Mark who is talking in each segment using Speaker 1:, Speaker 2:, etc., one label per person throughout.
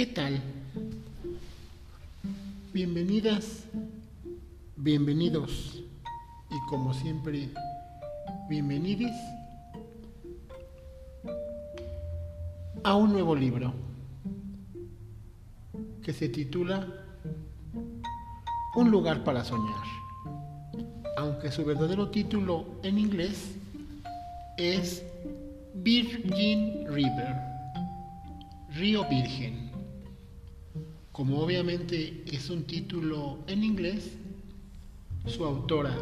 Speaker 1: ¿Qué tal? Bienvenidas, bienvenidos y como siempre, bienvenidos a un nuevo libro que se titula Un lugar para soñar, aunque su verdadero título en inglés es Virgin River, Río Virgen. Como obviamente es un título en inglés, su autora,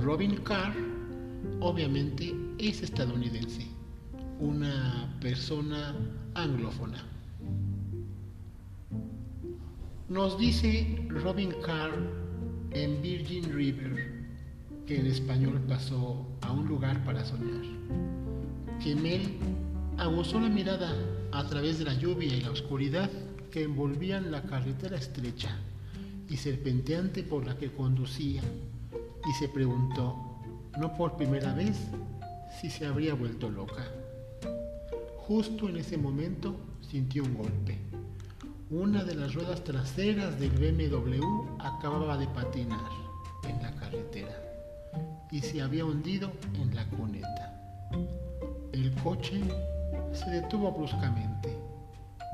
Speaker 1: Robin Carr, obviamente es estadounidense, una persona anglófona. Nos dice Robin Carr en Virgin River, que en español pasó a un lugar para soñar, que Mel aguzó la mirada a través de la lluvia y la oscuridad que envolvían la carretera estrecha y serpenteante por la que conducía, y se preguntó, no por primera vez, si se habría vuelto loca. Justo en ese momento sintió un golpe. Una de las ruedas traseras del BMW acababa de patinar en la carretera y se había hundido en la cuneta. El coche se detuvo bruscamente.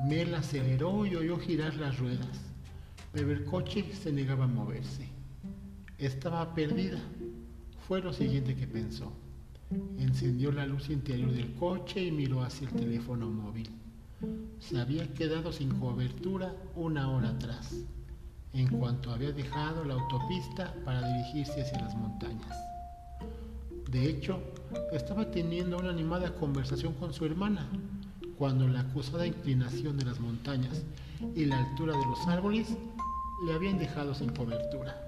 Speaker 1: Mel aceleró y oyó girar las ruedas, pero el coche se negaba a moverse. Estaba perdida. Fue lo siguiente que pensó. Encendió la luz interior del coche y miró hacia el teléfono móvil. Se había quedado sin cobertura una hora atrás, en cuanto había dejado la autopista para dirigirse hacia las montañas. De hecho, estaba teniendo una animada conversación con su hermana, cuando la acusada inclinación de las montañas y la altura de los árboles le habían dejado sin cobertura.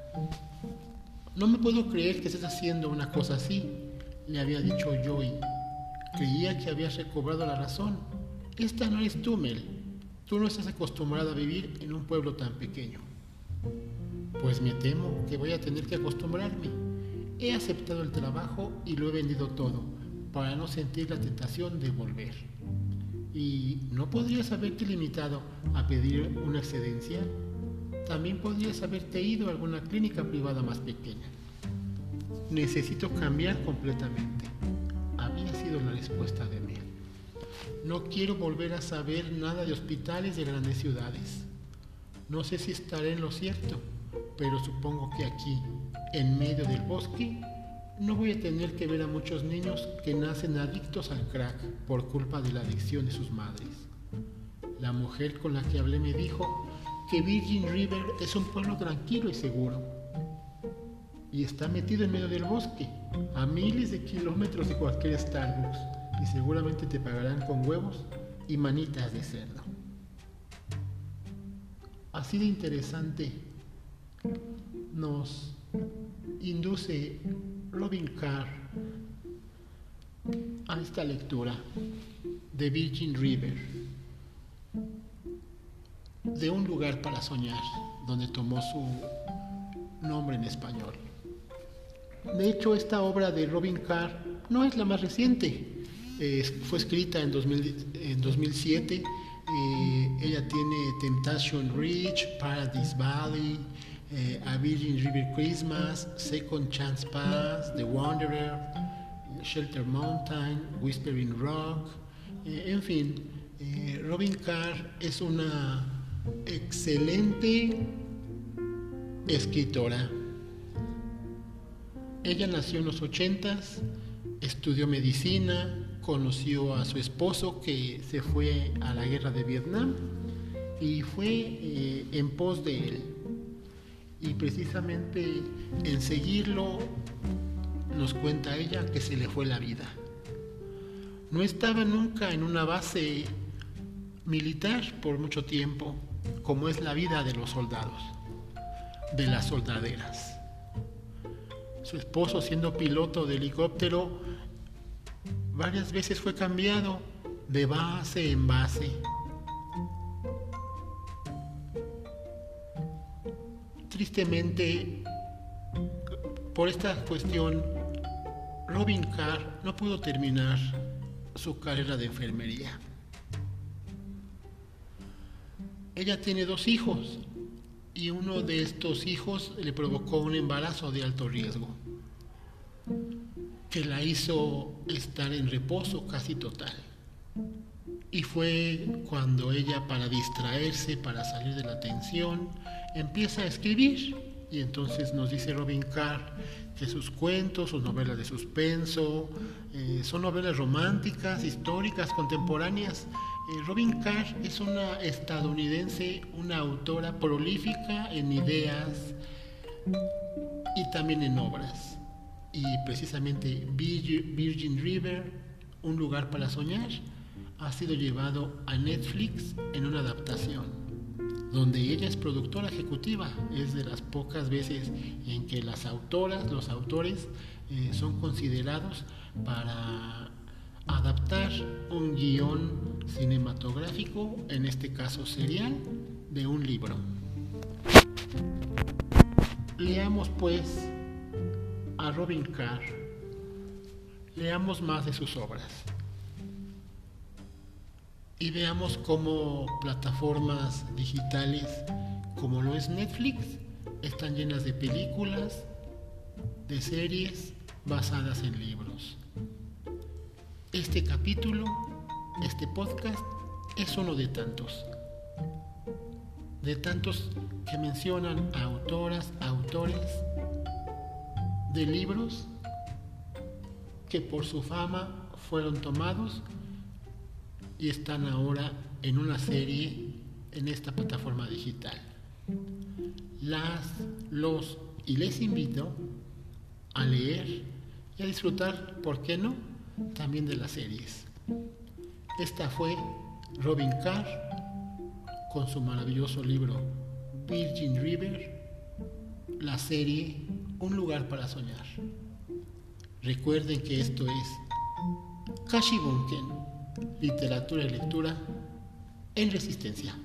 Speaker 1: No me puedo creer que estés haciendo una cosa así, le había dicho Joey. Creía que habías recobrado la razón. Esta no es tú, Mel. Tú no estás acostumbrada a vivir en un pueblo tan pequeño. Pues me temo que voy a tener que acostumbrarme. He aceptado el trabajo y lo he vendido todo para no sentir la tentación de volver. ¿Y no podrías haberte limitado a pedir una excedencia? También podrías haberte ido a alguna clínica privada más pequeña. Necesito cambiar completamente. Había sido la respuesta de Mel. No quiero volver a saber nada de hospitales de grandes ciudades. No sé si estaré en lo cierto, pero supongo que aquí, en medio del bosque, no voy a tener que ver a muchos niños que nacen adictos al crack por culpa de la adicción de sus madres. La mujer con la que hablé me dijo que Virgin River es un pueblo tranquilo y seguro. Y está metido en medio del bosque, a miles de kilómetros de cualquier Starbucks y seguramente te pagarán con huevos y manitas de cerdo. Así de interesante nos induce Robin Carr a esta lectura de Virgin River, de un lugar para soñar, donde tomó su nombre en español. De hecho, esta obra de Robin Carr no es la más reciente, fue escrita en, 2007. Eh, ella tiene Temptation Ridge, Paradise Valley, eh, A Virgin River Christmas, Second Chance Pass, The Wanderer, Shelter Mountain, Whispering Rock, eh, en fin, Robin Carr es una excelente escritora. Ella nació en los ochentas, estudió medicina, conoció a su esposo que se fue a la guerra de Vietnam y fue eh, en pos de él. Precisamente en seguirlo nos cuenta ella que se le fue la vida. No estaba nunca en una base militar por mucho tiempo, como es la vida de los soldados, de las soldaderas. Su esposo, siendo piloto de helicóptero, varias veces fue cambiado de base en base. Tristemente, por esta cuestión, Robin Carr no pudo terminar su carrera de enfermería. ella tiene dos hijos y uno de estos hijos le provocó un embarazo de alto riesgo que la hizo estar en reposo casi total. Y fue cuando ella, para distraerse, para salir de la tensión, empieza a escribir. Y entonces nos dice Robin Carr que sus cuentos, sus novelas de suspenso, eh, son novelas románticas, históricas, contemporáneas. Eh, Robin Carr es una estadounidense, una autora prolífica en ideas y también en obras. Y precisamente Virgin River, Un lugar para soñar, ha sido llevado a Netflix en una adaptación, donde ella es productora ejecutiva. Es de las pocas veces en que las autoras, los autores, eh, son considerados para adaptar un guion cinematográfico, en este caso serial, de un libro. Leamos pues a Robin Carr, leamos más de sus obras y veamos cómo plataformas digitales como lo es Netflix están llenas de películas, de series basadas en libros. Este capítulo, este podcast, es uno de tantos. De tantos que mencionan a autoras, autores de libros que por su fama fueron tomados y están ahora en una serie en esta plataforma digital. Las, los y les invito a leer y a disfrutar, ¿por qué no?, también de las series. Esta fue Robin Carr con su maravilloso libro Virgin River, la serie Un lugar para soñar. Recuerden que esto es Kashi Bunken literatura y lectura en resistencia.